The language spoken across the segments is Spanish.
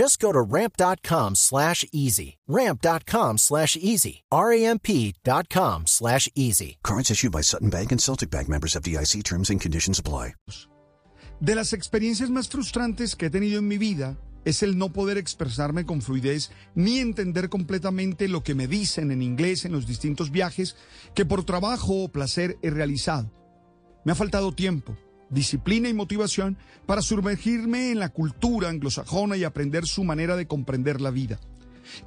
Just go to ramp.com slash easy. Ramp.com slash easy. R-A-M-P.com slash easy. Cards issued by Sutton Bank and Celtic Bank members of DIC terms and conditions apply. De las experiencias más frustrantes que he tenido en mi vida es el no poder expresarme con fluidez ni entender completamente lo que me dicen en inglés en los distintos viajes que por trabajo o placer he realizado. Me ha faltado tiempo disciplina y motivación para sumergirme en la cultura anglosajona y aprender su manera de comprender la vida.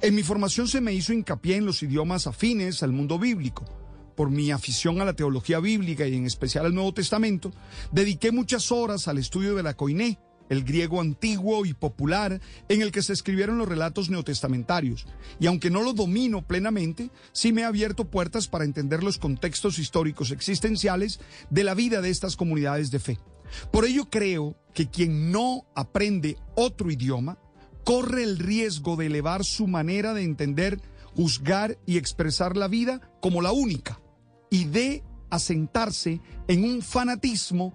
En mi formación se me hizo hincapié en los idiomas afines al mundo bíblico. Por mi afición a la teología bíblica y en especial al Nuevo Testamento, dediqué muchas horas al estudio de la Koiné, el griego antiguo y popular en el que se escribieron los relatos neotestamentarios, y aunque no lo domino plenamente, sí me ha abierto puertas para entender los contextos históricos existenciales de la vida de estas comunidades de fe. Por ello creo que quien no aprende otro idioma corre el riesgo de elevar su manera de entender, juzgar y expresar la vida como la única, y de asentarse en un fanatismo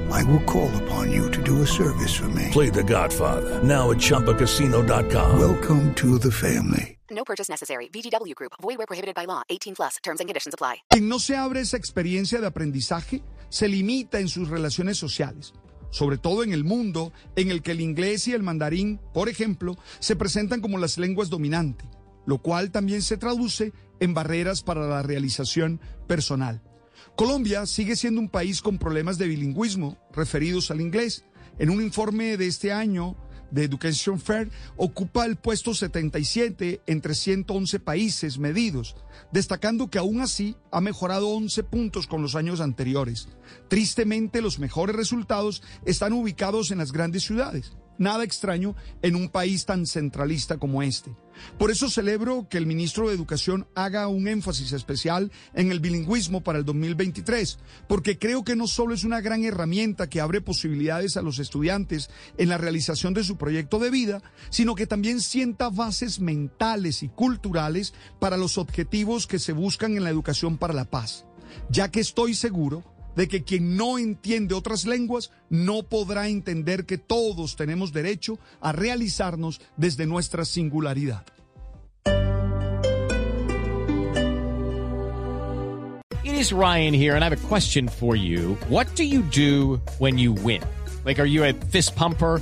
I will call upon you to do a service for me. Play The Godfather now at ChumbaCasino.com. Welcome to the family. No purchase necessary. VGW Group. Void where prohibited by law. 18 plus. Terms and conditions apply. Quien no se abre esa experiencia de aprendizaje se limita en sus relaciones sociales, sobre todo en el mundo en el que el inglés y el mandarín, por ejemplo, se presentan como las lenguas dominantes, lo cual también se traduce en barreras para la realización personal. Colombia sigue siendo un país con problemas de bilingüismo referidos al inglés. En un informe de este año de Education Fair, ocupa el puesto 77 entre 111 países medidos, destacando que aún así ha mejorado 11 puntos con los años anteriores. Tristemente, los mejores resultados están ubicados en las grandes ciudades. Nada extraño en un país tan centralista como este. Por eso celebro que el ministro de Educación haga un énfasis especial en el bilingüismo para el 2023, porque creo que no solo es una gran herramienta que abre posibilidades a los estudiantes en la realización de su proyecto de vida, sino que también sienta bases mentales y culturales para los objetivos que se buscan en la educación para la paz, ya que estoy seguro de que quien no entiende otras lenguas no podrá entender que todos tenemos derecho a realizarnos desde nuestra singularidad. It is Ryan here and I have a question for you. What do you do when you win? Like are you a fist pumper?